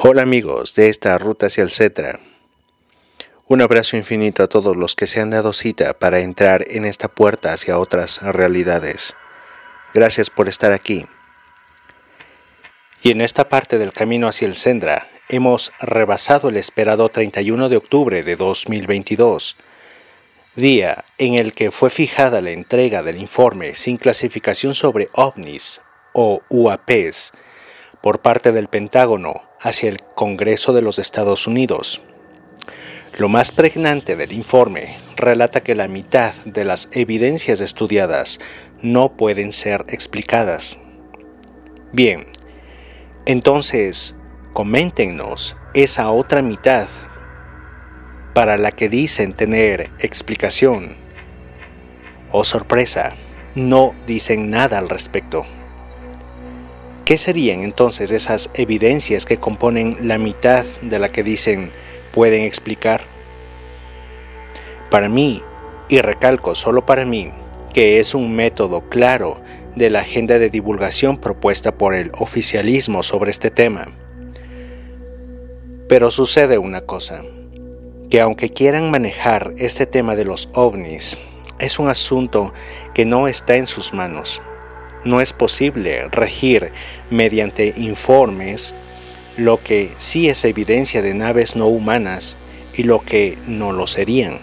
Hola amigos de esta ruta hacia el Cetra. Un abrazo infinito a todos los que se han dado cita para entrar en esta puerta hacia otras realidades. Gracias por estar aquí. Y en esta parte del camino hacia el Sendra hemos rebasado el esperado 31 de octubre de 2022, día en el que fue fijada la entrega del informe sin clasificación sobre ovnis o UAPs por parte del Pentágono hacia el Congreso de los Estados Unidos. Lo más pregnante del informe relata que la mitad de las evidencias estudiadas no pueden ser explicadas. Bien, entonces, coméntenos esa otra mitad para la que dicen tener explicación. Oh sorpresa, no dicen nada al respecto. ¿Qué serían entonces esas evidencias que componen la mitad de la que dicen pueden explicar? Para mí, y recalco solo para mí, que es un método claro de la agenda de divulgación propuesta por el oficialismo sobre este tema. Pero sucede una cosa, que aunque quieran manejar este tema de los ovnis, es un asunto que no está en sus manos no es posible regir mediante informes lo que sí es evidencia de naves no humanas y lo que no lo serían.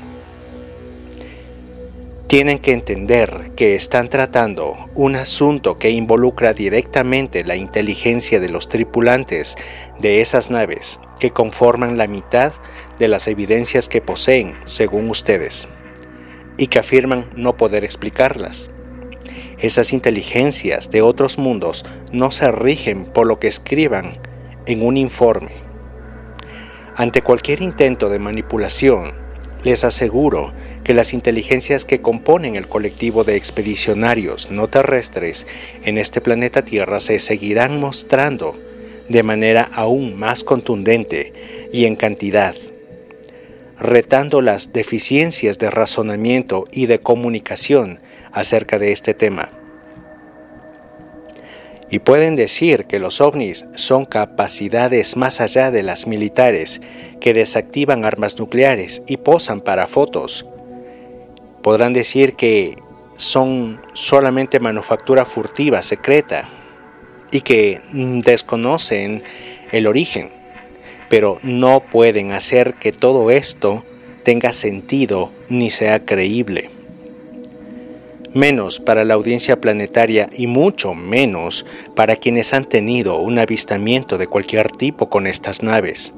Tienen que entender que están tratando un asunto que involucra directamente la inteligencia de los tripulantes de esas naves que conforman la mitad de las evidencias que poseen, según ustedes, y que afirman no poder explicarlas. Esas inteligencias de otros mundos no se rigen por lo que escriban en un informe. Ante cualquier intento de manipulación, les aseguro que las inteligencias que componen el colectivo de expedicionarios no terrestres en este planeta Tierra se seguirán mostrando de manera aún más contundente y en cantidad, retando las deficiencias de razonamiento y de comunicación acerca de este tema. Y pueden decir que los ovnis son capacidades más allá de las militares que desactivan armas nucleares y posan para fotos. Podrán decir que son solamente manufactura furtiva, secreta, y que desconocen el origen, pero no pueden hacer que todo esto tenga sentido ni sea creíble menos para la audiencia planetaria y mucho menos para quienes han tenido un avistamiento de cualquier tipo con estas naves,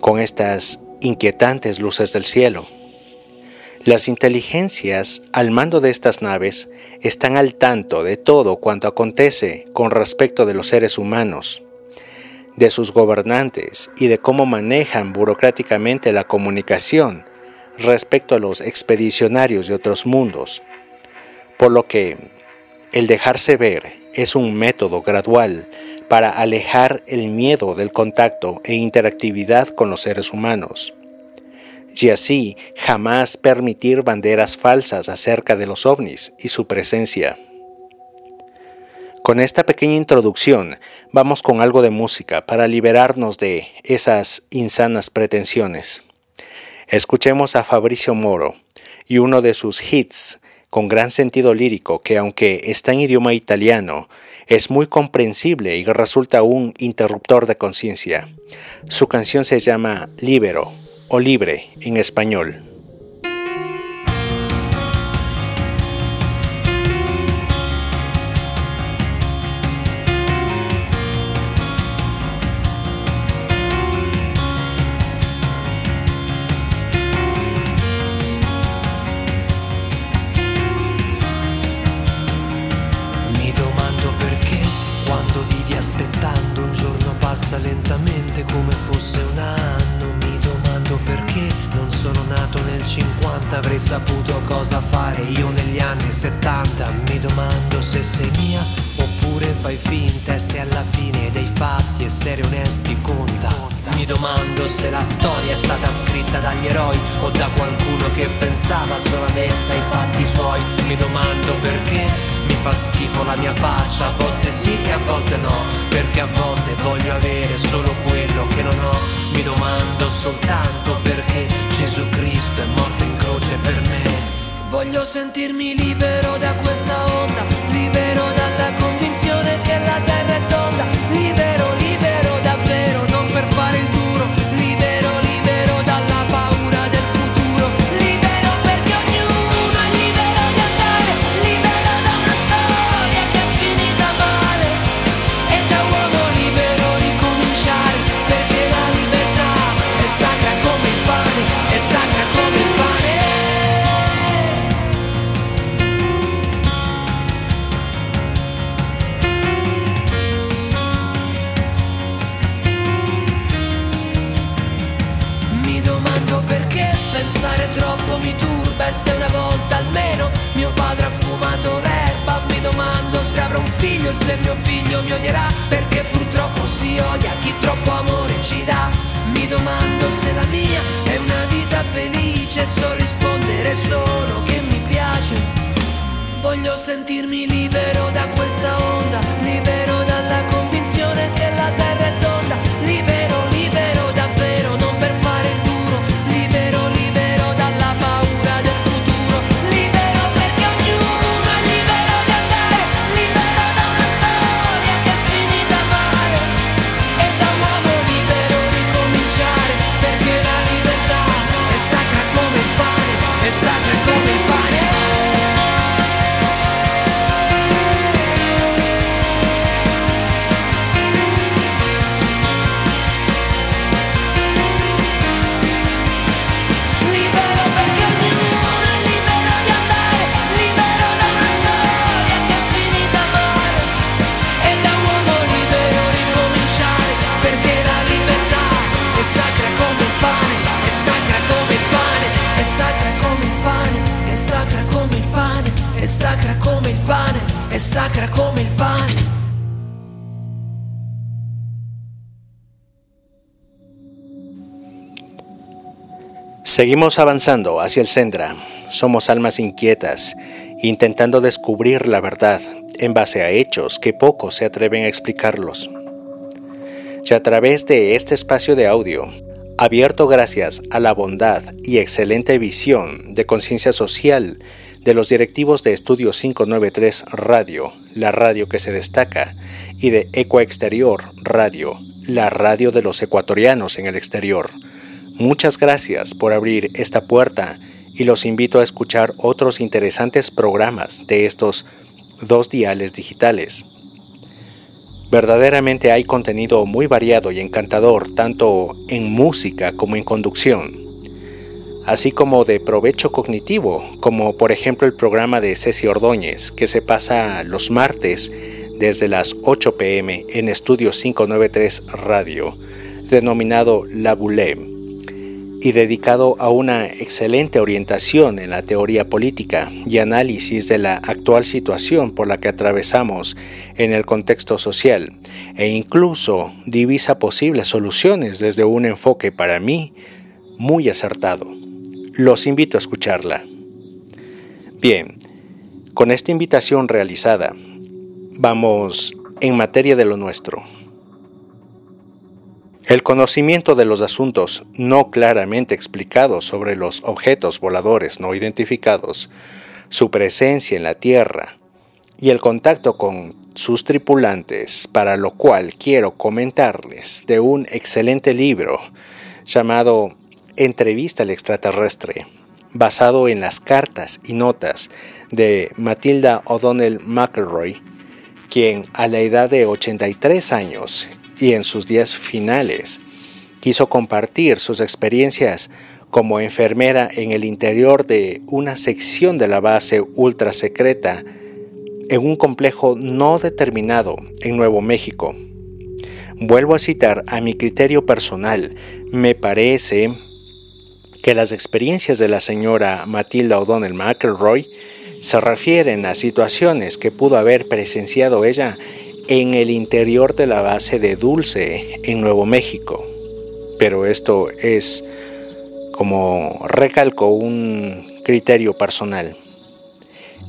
con estas inquietantes luces del cielo. Las inteligencias al mando de estas naves están al tanto de todo cuanto acontece con respecto de los seres humanos, de sus gobernantes y de cómo manejan burocráticamente la comunicación respecto a los expedicionarios de otros mundos, por lo que el dejarse ver es un método gradual para alejar el miedo del contacto e interactividad con los seres humanos, y así jamás permitir banderas falsas acerca de los ovnis y su presencia. Con esta pequeña introducción vamos con algo de música para liberarnos de esas insanas pretensiones. Escuchemos a Fabricio Moro y uno de sus hits con gran sentido lírico que aunque está en idioma italiano, es muy comprensible y resulta un interruptor de conciencia. Su canción se llama Libero o Libre en español. Fosse un anno, mi domando perché non sono nato nel 50, avrei saputo cosa fare io negli anni 70. Mi domando se sei mia oppure fai finta e se alla fine dei fatti essere onesti conta. Mi domando se la storia è stata scritta dagli eroi o da qualcuno che pensava solamente ai fatti suoi. Mi domando perché mi fa schifo la mia faccia, a volte sì e a volte no, perché a volte voglio avere solo quello che non ho. Mi domando soltanto perché Gesù Cristo è morto in croce per me. Voglio sentirmi libero da questa onda, libero dalla convinzione che la terra se una volta almeno mio padre ha fumato l'erba Mi domando se avrò un figlio e se mio figlio mi odierà Perché purtroppo si odia chi troppo amore ci dà. Mi domando se la mia è una vita felice so rispondere solo che mi piace. Voglio sentirmi libero da questa onda, libero dalla convinzione che la terra è tonda, sacra come il pane. Seguimos avanzando hacia el Sendra. Somos almas inquietas, intentando descubrir la verdad en base a hechos que pocos se atreven a explicarlos. Y a través de este espacio de audio, abierto gracias a la bondad y excelente visión de conciencia social de los directivos de Estudio 593 Radio, la radio que se destaca, y de Eco Exterior Radio, la radio de los ecuatorianos en el exterior. Muchas gracias por abrir esta puerta y los invito a escuchar otros interesantes programas de estos dos diales digitales. Verdaderamente hay contenido muy variado y encantador tanto en música como en conducción, así como de provecho cognitivo, como por ejemplo el programa de Ceci Ordóñez que se pasa los martes desde las 8 pm en Estudio 593 Radio, denominado La Boulée y dedicado a una excelente orientación en la teoría política y análisis de la actual situación por la que atravesamos en el contexto social e incluso divisa posibles soluciones desde un enfoque para mí muy acertado. Los invito a escucharla. Bien, con esta invitación realizada, vamos en materia de lo nuestro. El conocimiento de los asuntos no claramente explicados sobre los objetos voladores no identificados, su presencia en la Tierra y el contacto con sus tripulantes, para lo cual quiero comentarles de un excelente libro llamado Entrevista al extraterrestre, basado en las cartas y notas de Matilda O'Donnell McElroy, quien a la edad de 83 años y en sus días finales quiso compartir sus experiencias como enfermera en el interior de una sección de la base ultra secreta en un complejo no determinado en Nuevo México. Vuelvo a citar a mi criterio personal, me parece que las experiencias de la señora Matilda O'Donnell McElroy se refieren a situaciones que pudo haber presenciado ella en el interior de la base de Dulce en Nuevo México. Pero esto es, como recalco, un criterio personal.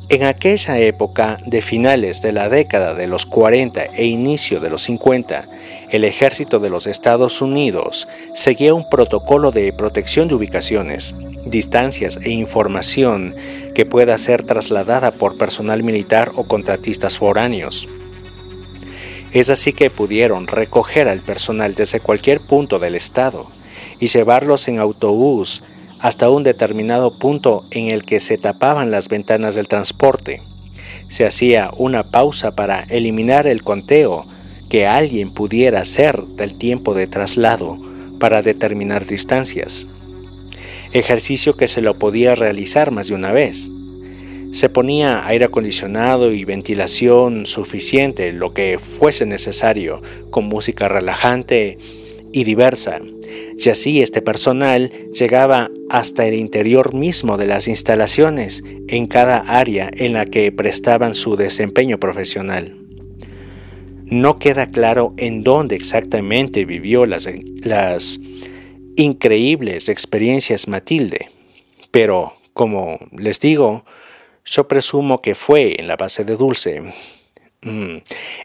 En aquella época de finales de la década de los 40 e inicio de los 50, el ejército de los Estados Unidos seguía un protocolo de protección de ubicaciones, distancias e información que pueda ser trasladada por personal militar o contratistas foráneos. Es así que pudieron recoger al personal desde cualquier punto del estado y llevarlos en autobús hasta un determinado punto en el que se tapaban las ventanas del transporte. Se hacía una pausa para eliminar el conteo que alguien pudiera hacer del tiempo de traslado para determinar distancias. Ejercicio que se lo podía realizar más de una vez. Se ponía aire acondicionado y ventilación suficiente, lo que fuese necesario, con música relajante y diversa, y así este personal llegaba hasta el interior mismo de las instalaciones en cada área en la que prestaban su desempeño profesional. No queda claro en dónde exactamente vivió las, increíbles experiencias Matilde, pero como les digo, yo presumo que fue en la base de Dulce, Mm,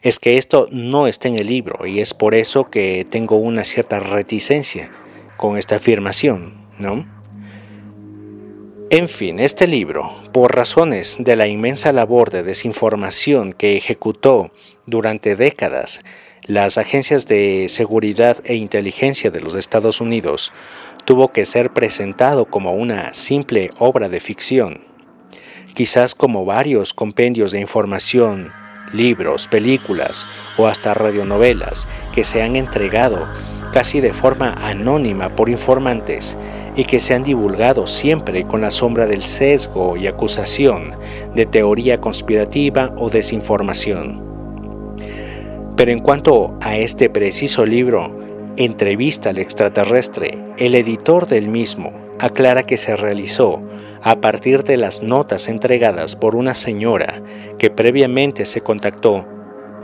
es que esto no está en el libro y es por eso que tengo una cierta reticencia con esta afirmación, ¿no? En fin, este libro, por razones de la inmensa labor de desinformación que ejecutó durante décadas las agencias de seguridad e inteligencia de los Estados Unidos, tuvo que ser presentado como una simple obra de ficción, quizás como varios compendios de información libros, películas o hasta radionovelas que se han entregado casi de forma anónima por informantes y que se han divulgado siempre con la sombra del sesgo y acusación de teoría conspirativa o desinformación. Pero en cuanto a este preciso libro, Entrevista al extraterrestre, el editor del mismo aclara que se realizó a partir de las notas entregadas por una señora que previamente se contactó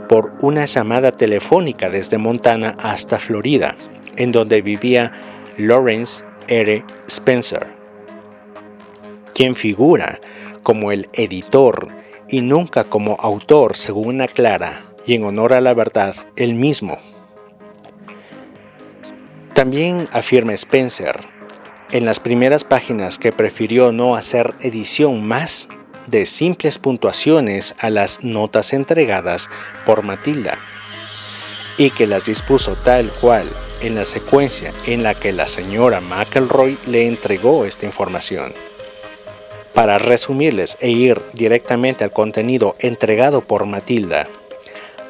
por una llamada telefónica desde Montana hasta Florida, en donde vivía Lawrence R. Spencer, quien figura como el editor y nunca como autor, según aclara, y en honor a la verdad, el mismo. También afirma Spencer en las primeras páginas que prefirió no hacer edición más de simples puntuaciones a las notas entregadas por Matilda y que las dispuso tal cual en la secuencia en la que la señora McElroy le entregó esta información. Para resumirles e ir directamente al contenido entregado por Matilda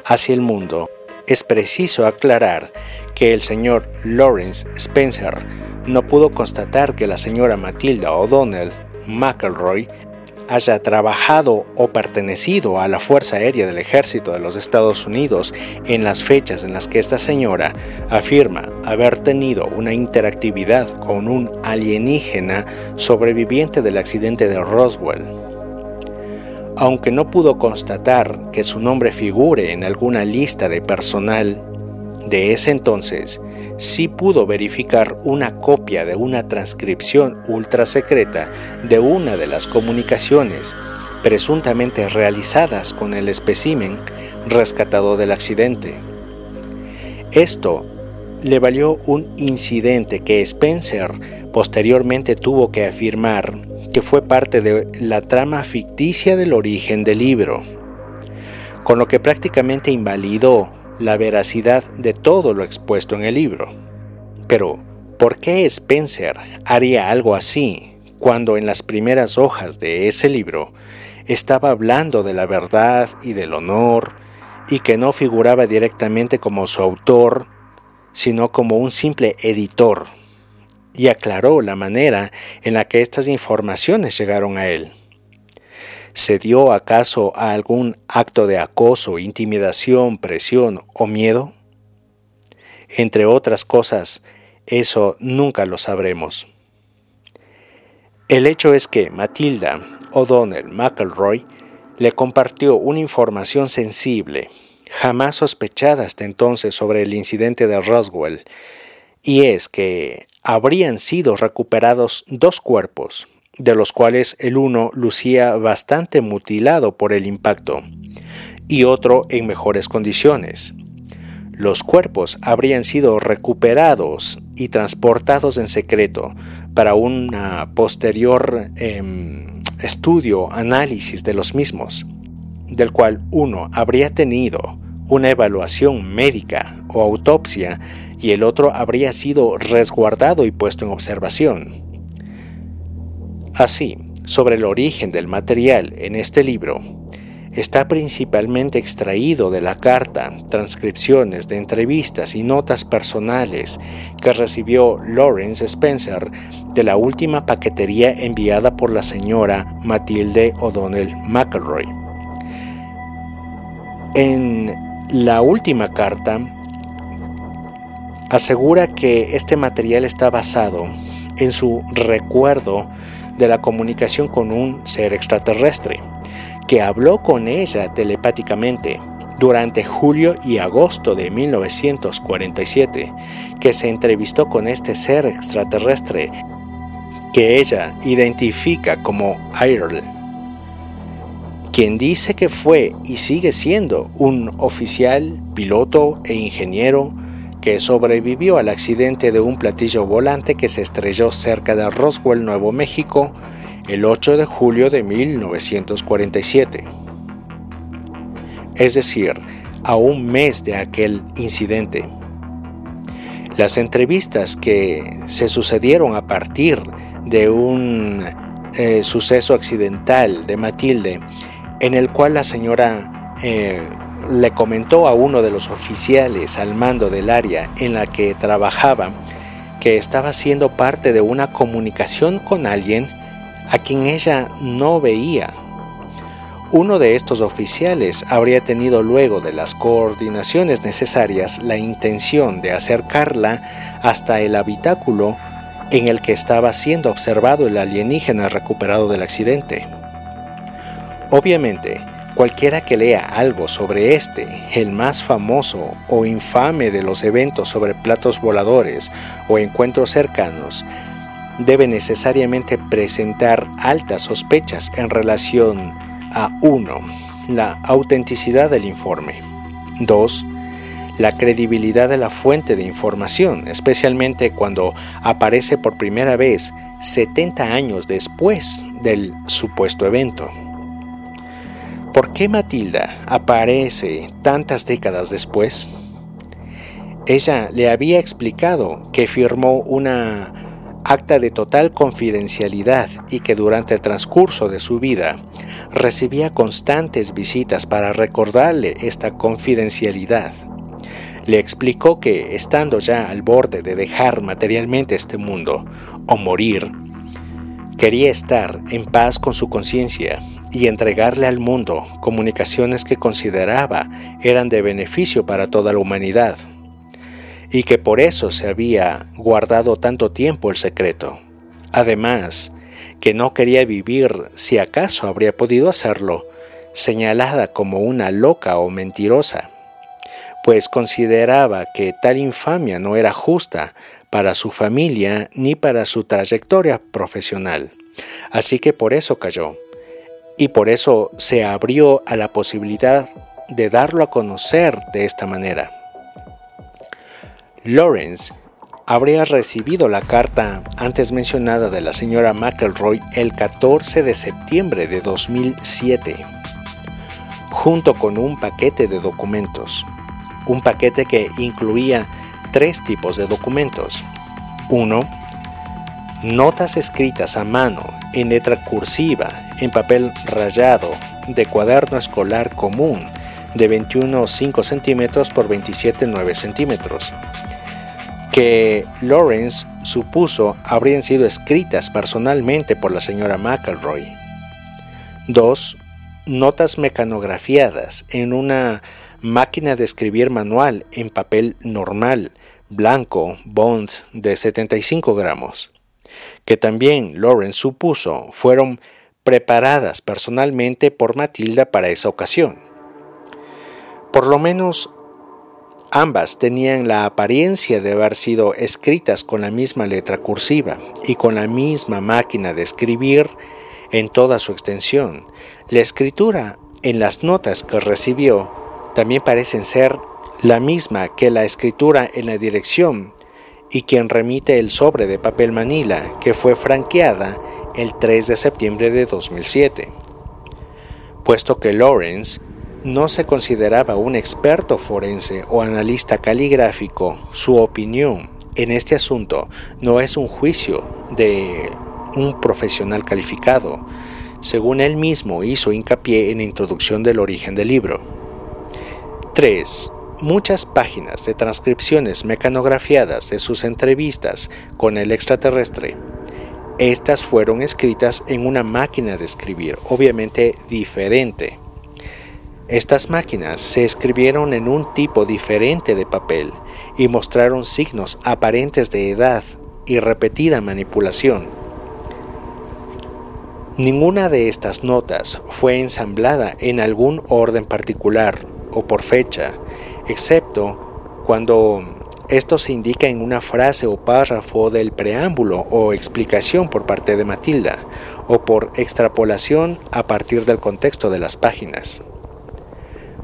hacia el mundo, es preciso aclarar que el señor Lawrence Spencer no pudo constatar que la señora Matilda O'Donnell McElroy haya trabajado o pertenecido a la Fuerza Aérea del Ejército de los Estados Unidos en las fechas en las que esta señora afirma haber tenido una interactividad con un alienígena sobreviviente del accidente de Roswell. Aunque no pudo constatar que su nombre figure en alguna lista de personal de ese entonces, sí pudo verificar una copia de una transcripción ultra secreta de una de las comunicaciones presuntamente realizadas con el espécimen rescatado del accidente. Esto le valió un incidente que Spencer posteriormente tuvo que afirmar que fue parte de la trama ficticia del origen del libro, con lo que prácticamente invalidó la veracidad de todo lo expuesto en el libro. Pero, ¿por qué Spencer haría algo así cuando en las primeras hojas de ese libro estaba hablando de la verdad y del honor y que no figuraba directamente como su autor, sino como un simple editor? Y aclaró la manera en la que estas informaciones llegaron a él. ¿Se dio acaso a algún acto de acoso, intimidación, presión o miedo? Entre otras cosas, eso nunca lo sabremos. El hecho es que Matilda O'Donnell McElroy le compartió una información sensible, jamás sospechada hasta entonces sobre el incidente de Roswell, y es que habrían sido recuperados dos cuerpos, de los cuales el uno lucía bastante mutilado por el impacto y otro en mejores condiciones. Los cuerpos habrían sido recuperados y transportados en secreto para un posterior em, estudio, análisis de los mismos, del cual uno habría tenido una evaluación médica o autopsia y el otro habría sido resguardado y puesto en observación. Así, sobre el origen del material en este libro, está principalmente extraído de la carta, transcripciones de entrevistas y notas personales que recibió Lawrence Spencer de la última paquetería enviada por la señora Matilde O'Donnell McElroy. En la última carta asegura que este material está basado en su recuerdo de la comunicación con un ser extraterrestre, que habló con ella telepáticamente durante julio y agosto de 1947, que se entrevistó con este ser extraterrestre que ella identifica como Earl, quien dice que fue y sigue siendo un oficial, piloto e ingeniero que sobrevivió al accidente de un platillo volante que se estrelló cerca de Roswell, Nuevo México, el 8 de julio de 1947. Es decir, a un mes de aquel incidente. Las entrevistas que se sucedieron a partir de un eh, suceso accidental de Matilde, en el cual la señora eh, le comentó a uno de los oficiales al mando del área en la que trabajaba que estaba siendo parte de una comunicación con alguien a quien ella no veía. Uno de estos oficiales habría tenido luego de las coordinaciones necesarias la intención de acercarla hasta el habitáculo en el que estaba siendo observado el alienígena recuperado del accidente. Obviamente, Cualquiera que lea algo sobre este, el más famoso o infame de los eventos sobre platos voladores o encuentros cercanos, debe necesariamente presentar altas sospechas en relación a 1. La autenticidad del informe. 2. La credibilidad de la fuente de información, especialmente cuando aparece por primera vez 70 años después del supuesto evento. ¿Por qué Matilda aparece tantas décadas después? Ella le había explicado que firmó una acta de total confidencialidad y que durante el transcurso de su vida recibía constantes visitas para recordarle esta confidencialidad. Le explicó que, estando ya al borde de dejar materialmente este mundo o morir, quería estar en paz con su conciencia y entregarle al mundo comunicaciones que consideraba eran de beneficio para toda la humanidad, y que por eso se había guardado tanto tiempo el secreto. Además, que no quería vivir si acaso habría podido hacerlo, señalada como una loca o mentirosa, pues consideraba que tal infamia no era justa para su familia ni para su trayectoria profesional. Así que por eso cayó y por eso se abrió a la posibilidad de darlo a conocer de esta manera. Lawrence habría recibido la carta antes mencionada de la señora McElroy el 14 de septiembre de 2007, junto con un paquete de documentos, un paquete que incluía tres tipos de documentos. Uno, notas escritas a mano en letra cursiva, en papel rayado, de cuaderno escolar común, de 21,5 centímetros por 27,9 centímetros, que Lawrence supuso habrían sido escritas personalmente por la señora McElroy. 2. Notas mecanografiadas en una máquina de escribir manual en papel normal, blanco Bond de 75 gramos, que también Lawrence supuso fueron preparadas personalmente por Matilda para esa ocasión. Por lo menos ambas tenían la apariencia de haber sido escritas con la misma letra cursiva y con la misma máquina de escribir en toda su extensión. La escritura en las notas que recibió también parecen ser la misma que la escritura en la dirección y quien remite el sobre de papel manila que fue franqueada el 3 de septiembre de 2007. Puesto que Lawrence no se consideraba un experto forense o analista caligráfico, su opinión en este asunto no es un juicio de un profesional calificado, según él mismo hizo hincapié en la introducción del origen del libro. 3 muchas páginas de transcripciones mecanografiadas de sus entrevistas con el extraterrestre. Estas fueron escritas en una máquina de escribir, obviamente diferente. Estas máquinas se escribieron en un tipo diferente de papel y mostraron signos aparentes de edad y repetida manipulación. Ninguna de estas notas fue ensamblada en algún orden particular o por fecha, excepto cuando esto se indica en una frase o párrafo del preámbulo o explicación por parte de Matilda, o por extrapolación a partir del contexto de las páginas.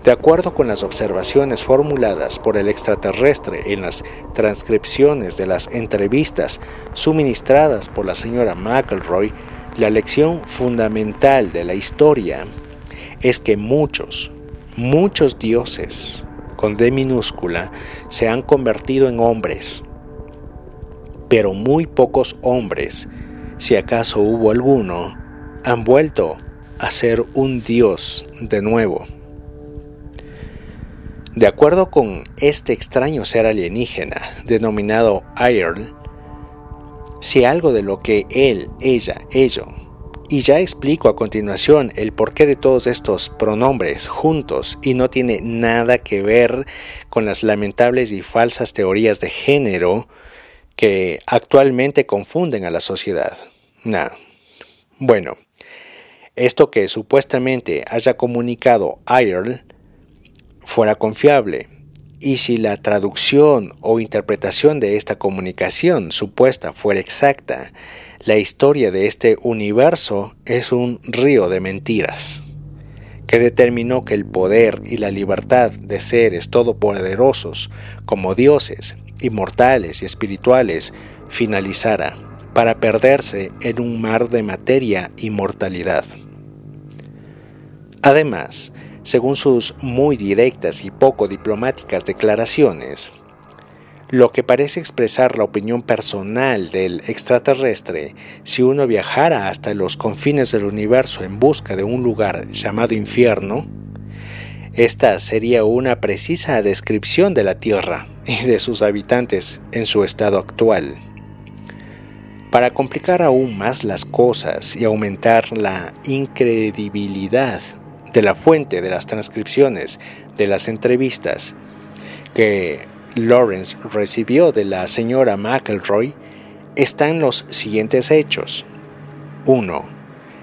De acuerdo con las observaciones formuladas por el extraterrestre en las transcripciones de las entrevistas suministradas por la señora McElroy, la lección fundamental de la historia es que muchos, muchos dioses con D minúscula se han convertido en hombres, pero muy pocos hombres, si acaso hubo alguno, han vuelto a ser un dios de nuevo. De acuerdo con este extraño ser alienígena denominado Iron, si algo de lo que él, ella, ello y ya explico a continuación el porqué de todos estos pronombres juntos y no tiene nada que ver con las lamentables y falsas teorías de género que actualmente confunden a la sociedad. Nada. Bueno, esto que supuestamente haya comunicado Earl fuera confiable, y si la traducción o interpretación de esta comunicación supuesta fuera exacta, la historia de este universo es un río de mentiras, que determinó que el poder y la libertad de seres todopoderosos, como dioses, inmortales y espirituales, finalizara para perderse en un mar de materia y mortalidad. Además, según sus muy directas y poco diplomáticas declaraciones, lo que parece expresar la opinión personal del extraterrestre si uno viajara hasta los confines del universo en busca de un lugar llamado infierno, esta sería una precisa descripción de la Tierra y de sus habitantes en su estado actual. Para complicar aún más las cosas y aumentar la incredibilidad de la fuente de las transcripciones de las entrevistas, que Lawrence recibió de la señora McElroy están los siguientes hechos. 1.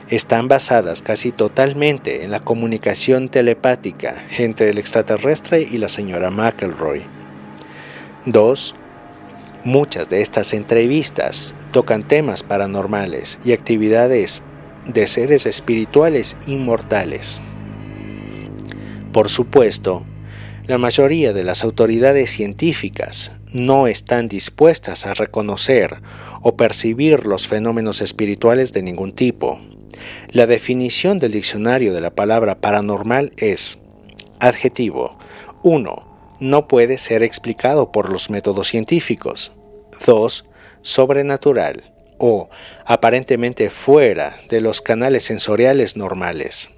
Están basadas casi totalmente en la comunicación telepática entre el extraterrestre y la señora McElroy. 2. Muchas de estas entrevistas tocan temas paranormales y actividades de seres espirituales inmortales. Por supuesto, la mayoría de las autoridades científicas no están dispuestas a reconocer o percibir los fenómenos espirituales de ningún tipo. La definición del diccionario de la palabra paranormal es adjetivo 1. No puede ser explicado por los métodos científicos. 2. Sobrenatural o aparentemente fuera de los canales sensoriales normales.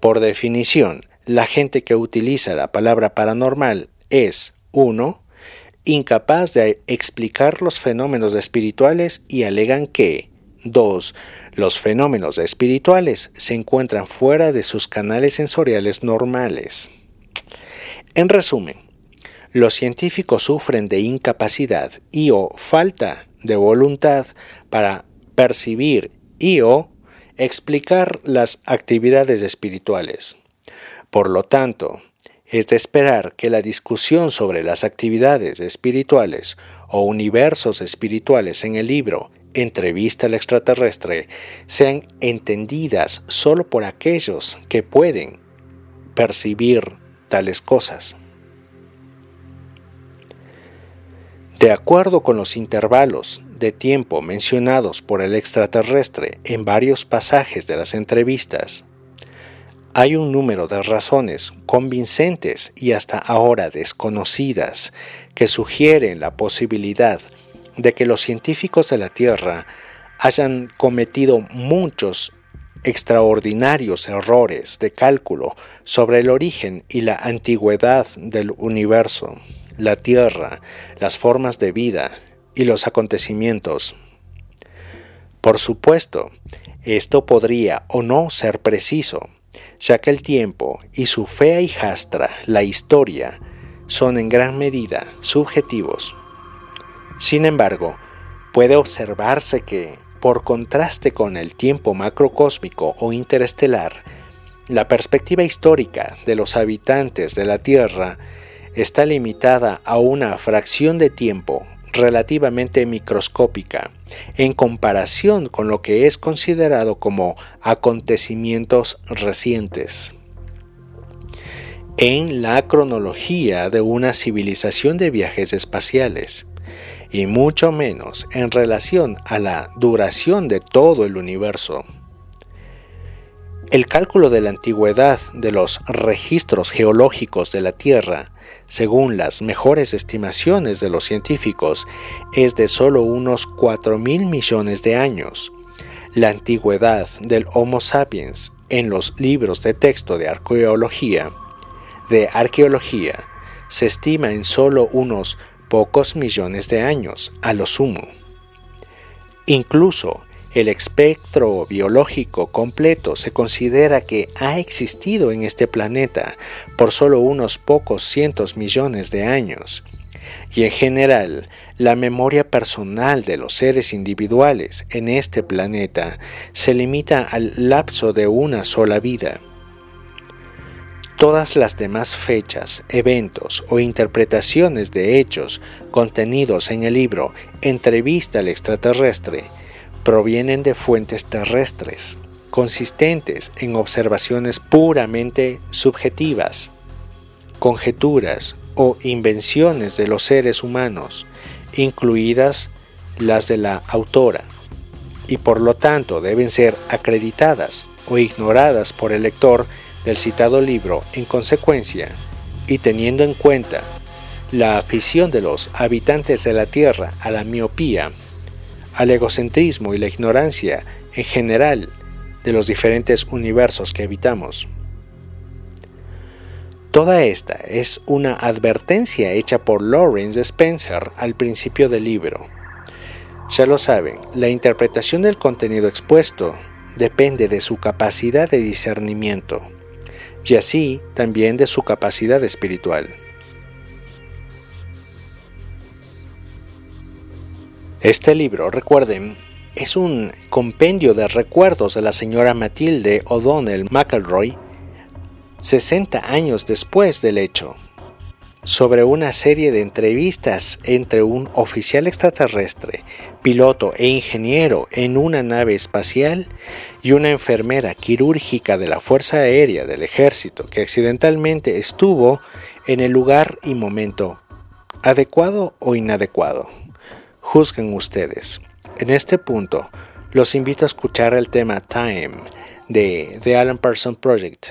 Por definición, la gente que utiliza la palabra paranormal es 1. incapaz de explicar los fenómenos espirituales y alegan que 2. Los fenómenos espirituales se encuentran fuera de sus canales sensoriales normales. En resumen, los científicos sufren de incapacidad y o falta de voluntad para percibir y o explicar las actividades espirituales. Por lo tanto, es de esperar que la discusión sobre las actividades espirituales o universos espirituales en el libro Entrevista al extraterrestre sean entendidas solo por aquellos que pueden percibir tales cosas. De acuerdo con los intervalos de tiempo mencionados por el extraterrestre en varios pasajes de las entrevistas, hay un número de razones convincentes y hasta ahora desconocidas que sugieren la posibilidad de que los científicos de la Tierra hayan cometido muchos extraordinarios errores de cálculo sobre el origen y la antigüedad del universo la tierra, las formas de vida y los acontecimientos. Por supuesto, esto podría o no ser preciso, ya que el tiempo y su fea hijastra, la historia, son en gran medida subjetivos. Sin embargo, puede observarse que, por contraste con el tiempo macrocósmico o interestelar, la perspectiva histórica de los habitantes de la Tierra está limitada a una fracción de tiempo relativamente microscópica en comparación con lo que es considerado como acontecimientos recientes. En la cronología de una civilización de viajes espaciales, y mucho menos en relación a la duración de todo el universo. El cálculo de la antigüedad de los registros geológicos de la Tierra según las mejores estimaciones de los científicos, es de solo unos 4 mil millones de años. La antigüedad del Homo sapiens en los libros de texto de arqueología, de arqueología se estima en solo unos pocos millones de años, a lo sumo. Incluso el espectro biológico completo se considera que ha existido en este planeta por solo unos pocos cientos millones de años. Y en general, la memoria personal de los seres individuales en este planeta se limita al lapso de una sola vida. Todas las demás fechas, eventos o interpretaciones de hechos contenidos en el libro Entrevista al extraterrestre provienen de fuentes terrestres, consistentes en observaciones puramente subjetivas, conjeturas o invenciones de los seres humanos, incluidas las de la autora, y por lo tanto deben ser acreditadas o ignoradas por el lector del citado libro en consecuencia, y teniendo en cuenta la afición de los habitantes de la Tierra a la miopía al egocentrismo y la ignorancia en general de los diferentes universos que habitamos. Toda esta es una advertencia hecha por Lawrence Spencer al principio del libro. Ya lo saben, la interpretación del contenido expuesto depende de su capacidad de discernimiento y así también de su capacidad espiritual. Este libro, recuerden, es un compendio de recuerdos de la señora Matilde O'Donnell McElroy 60 años después del hecho, sobre una serie de entrevistas entre un oficial extraterrestre, piloto e ingeniero en una nave espacial y una enfermera quirúrgica de la Fuerza Aérea del Ejército que accidentalmente estuvo en el lugar y momento adecuado o inadecuado. Juzguen ustedes. En este punto, los invito a escuchar el tema Time de The Alan Parsons Project.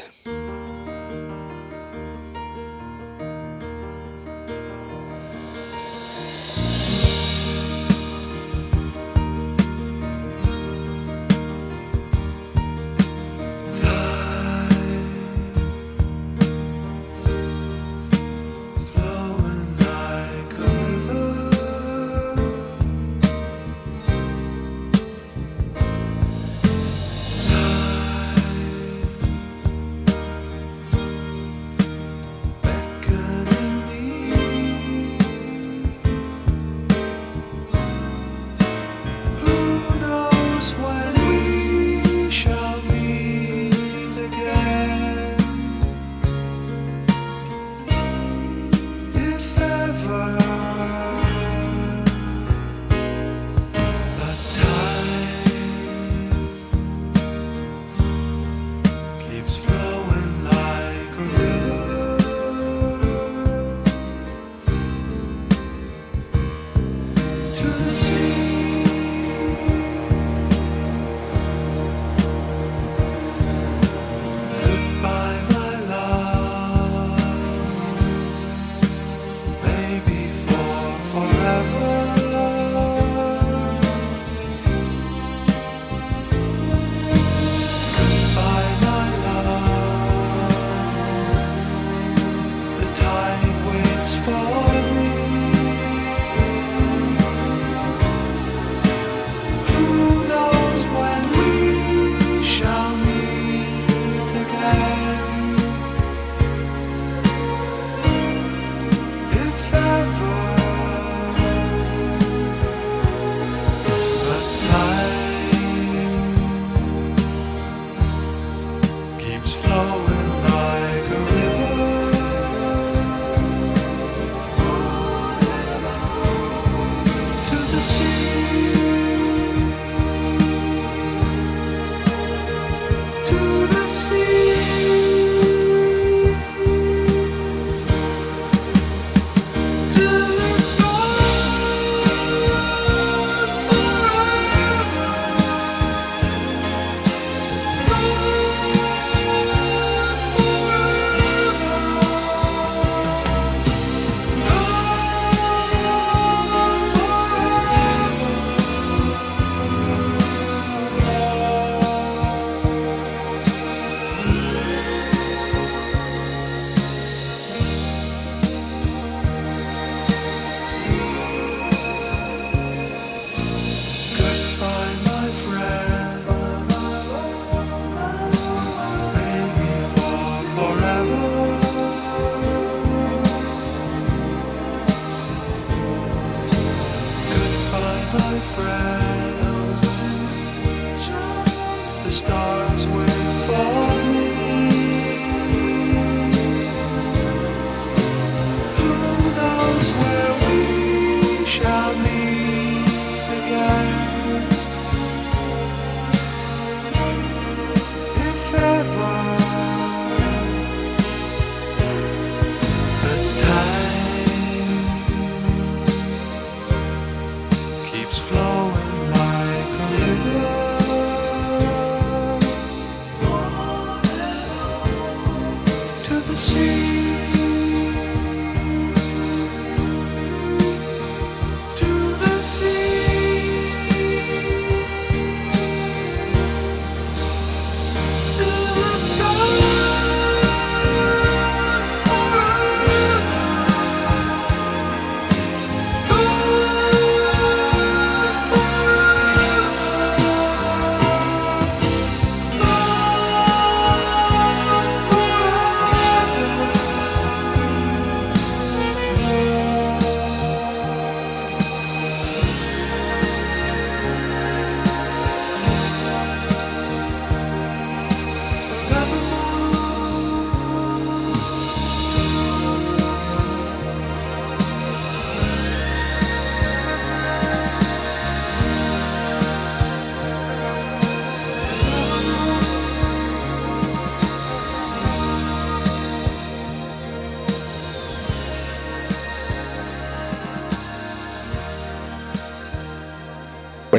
心。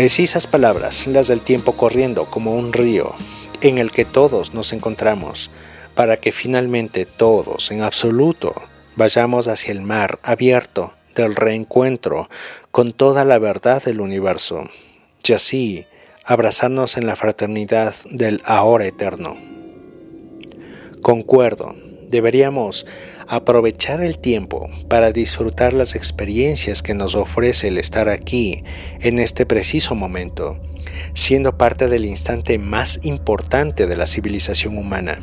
Precisas palabras, las del tiempo corriendo como un río, en el que todos nos encontramos, para que finalmente todos, en absoluto, vayamos hacia el mar abierto del reencuentro con toda la verdad del universo, y así abrazarnos en la fraternidad del ahora eterno. Concuerdo, deberíamos aprovechar el tiempo para disfrutar las experiencias que nos ofrece el estar aquí en este preciso momento, siendo parte del instante más importante de la civilización humana.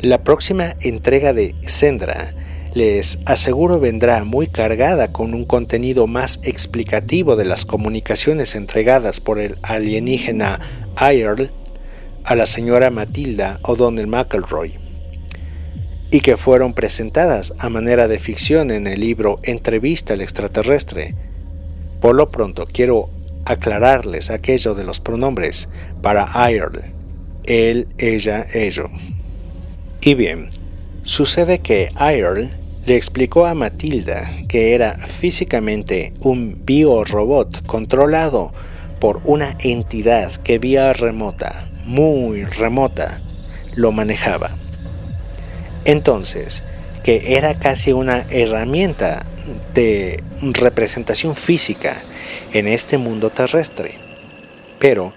La próxima entrega de Sendra les aseguro vendrá muy cargada con un contenido más explicativo de las comunicaciones entregadas por el alienígena Earl a la señora Matilda O'Donnell McElroy y que fueron presentadas a manera de ficción en el libro Entrevista al extraterrestre. Por lo pronto quiero aclararles aquello de los pronombres para Earl, él, ella, ello. Y bien, sucede que Earl le explicó a Matilda que era físicamente un biorobot controlado por una entidad que vía remota, muy remota, lo manejaba. Entonces, que era casi una herramienta de representación física en este mundo terrestre, pero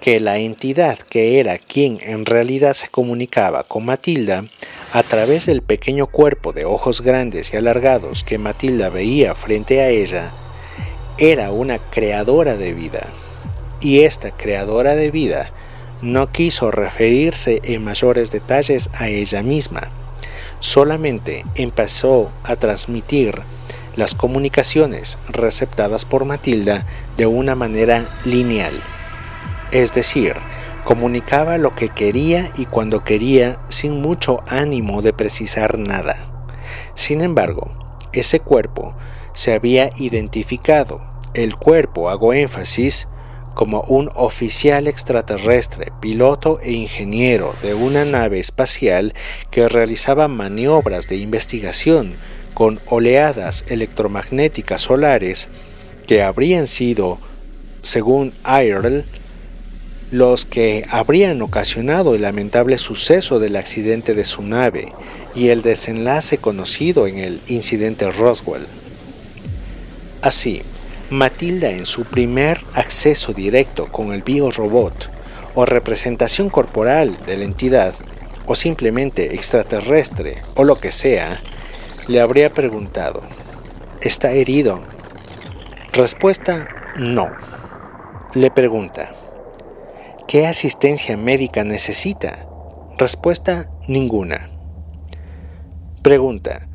que la entidad que era quien en realidad se comunicaba con Matilda a través del pequeño cuerpo de ojos grandes y alargados que Matilda veía frente a ella, era una creadora de vida. Y esta creadora de vida no quiso referirse en mayores detalles a ella misma, solamente empezó a transmitir las comunicaciones receptadas por Matilda de una manera lineal, es decir, Comunicaba lo que quería y cuando quería sin mucho ánimo de precisar nada. Sin embargo, ese cuerpo se había identificado. El cuerpo, hago énfasis, como un oficial extraterrestre, piloto e ingeniero de una nave espacial que realizaba maniobras de investigación con oleadas electromagnéticas solares que habrían sido, según IRL, los que habrían ocasionado el lamentable suceso del accidente de su nave y el desenlace conocido en el incidente Roswell. Así, Matilda en su primer acceso directo con el biorobot o representación corporal de la entidad o simplemente extraterrestre o lo que sea, le habría preguntado, ¿está herido? Respuesta, no. Le pregunta, ¿qué asistencia médica necesita? Respuesta, ninguna. Pregunta,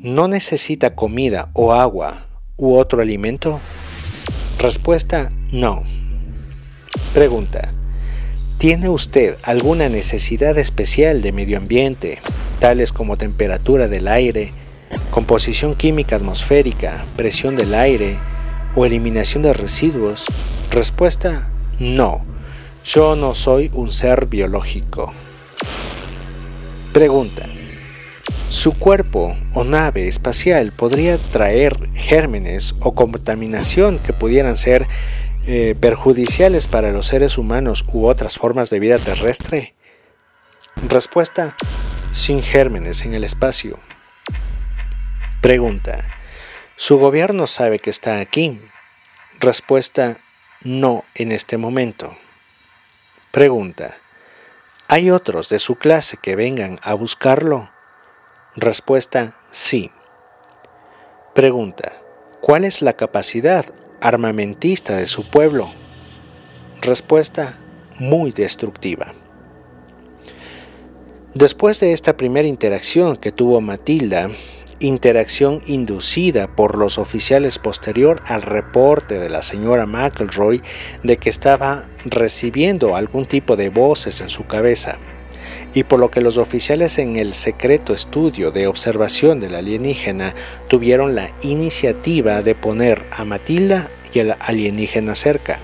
¿no necesita comida o agua u otro alimento? Respuesta, no. Pregunta, ¿tiene usted alguna necesidad especial de medio ambiente, tales como temperatura del aire, composición química atmosférica, presión del aire o eliminación de residuos? Respuesta, no. Yo no soy un ser biológico. Pregunta, su cuerpo o nave espacial podría traer gérmenes o contaminación que pudieran ser eh, perjudiciales para los seres humanos u otras formas de vida terrestre. Respuesta, sin gérmenes en el espacio. Pregunta, ¿su gobierno sabe que está aquí? Respuesta, no en este momento. Pregunta, ¿hay otros de su clase que vengan a buscarlo? Respuesta sí. Pregunta, ¿cuál es la capacidad armamentista de su pueblo? Respuesta muy destructiva. Después de esta primera interacción que tuvo Matilda, interacción inducida por los oficiales posterior al reporte de la señora McElroy de que estaba recibiendo algún tipo de voces en su cabeza, y por lo que los oficiales en el secreto estudio de observación del alienígena tuvieron la iniciativa de poner a Matilda y al alienígena cerca.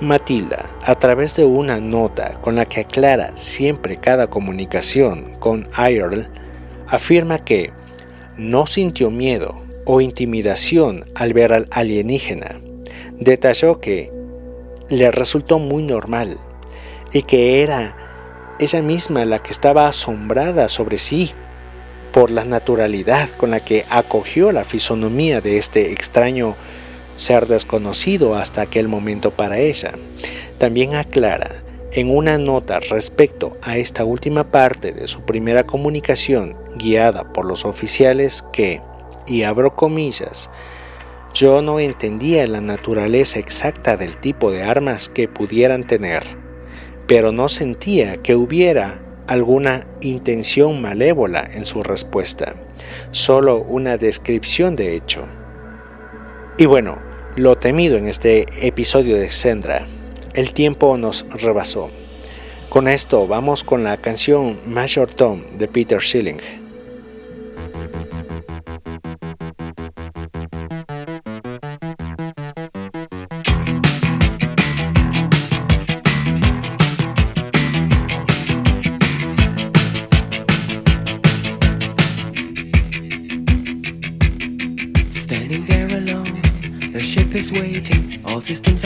Matilda, a través de una nota con la que aclara siempre cada comunicación con Earl, afirma que no sintió miedo o intimidación al ver al alienígena. Detalló que le resultó muy normal y que era ella misma la que estaba asombrada sobre sí por la naturalidad con la que acogió la fisonomía de este extraño ser desconocido hasta aquel momento para ella. También aclara en una nota respecto a esta última parte de su primera comunicación guiada por los oficiales que, y abro comillas, yo no entendía la naturaleza exacta del tipo de armas que pudieran tener pero no sentía que hubiera alguna intención malévola en su respuesta, solo una descripción de hecho. Y bueno, lo temido en este episodio de Sendra, el tiempo nos rebasó. Con esto vamos con la canción Major Tom de Peter Schilling.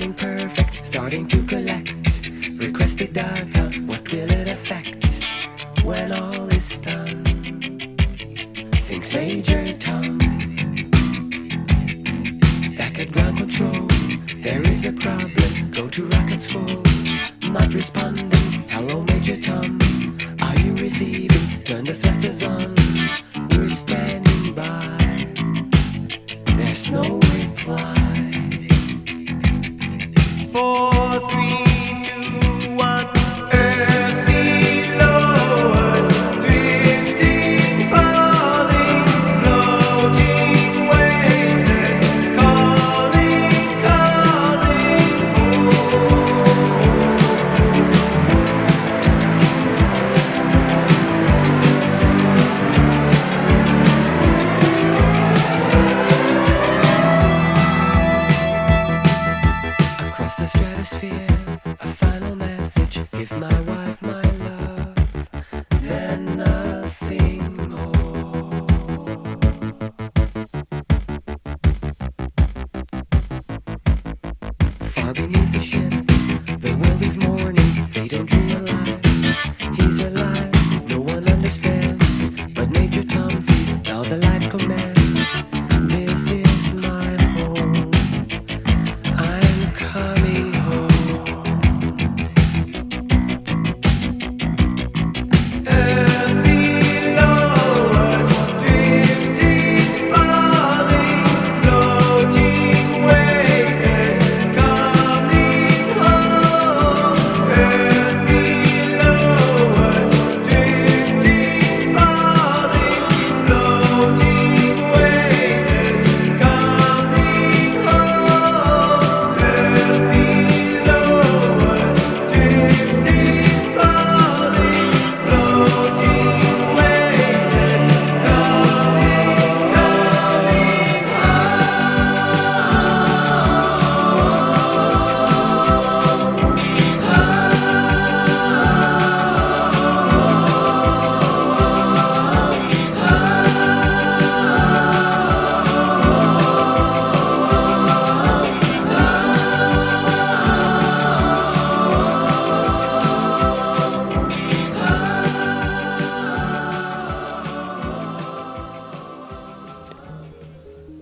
starting perfect, starting to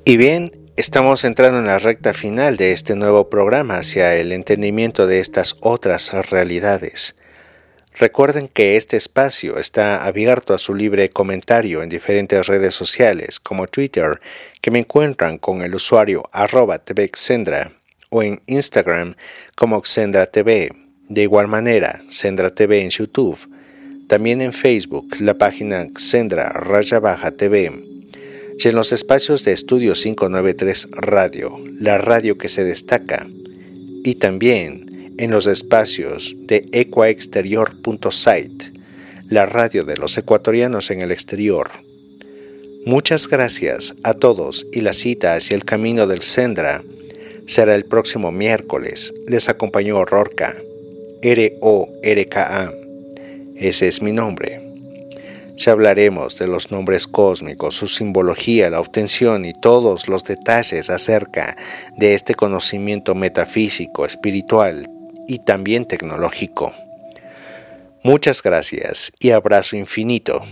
Y bien, estamos entrando en la recta final de este nuevo programa hacia el entendimiento de estas otras realidades. Recuerden que este espacio está abierto a su libre comentario en diferentes redes sociales como Twitter, que me encuentran con el usuario arroba tvxendra o en Instagram como Xendra TV. De igual manera, Xendra TV en YouTube. También en Facebook, la página Xendra Raya Baja TV y en los espacios de Estudio 593 Radio, la radio que se destaca, y también en los espacios de ecuaexterior.site, la radio de los ecuatorianos en el exterior. Muchas gracias a todos y la cita hacia el camino del Sendra será el próximo miércoles. Les acompañó Rorca, R-O-R-K-A. Ese es mi nombre. Ya hablaremos de los nombres cósmicos, su simbología, la obtención y todos los detalles acerca de este conocimiento metafísico, espiritual y también tecnológico. Muchas gracias y abrazo infinito.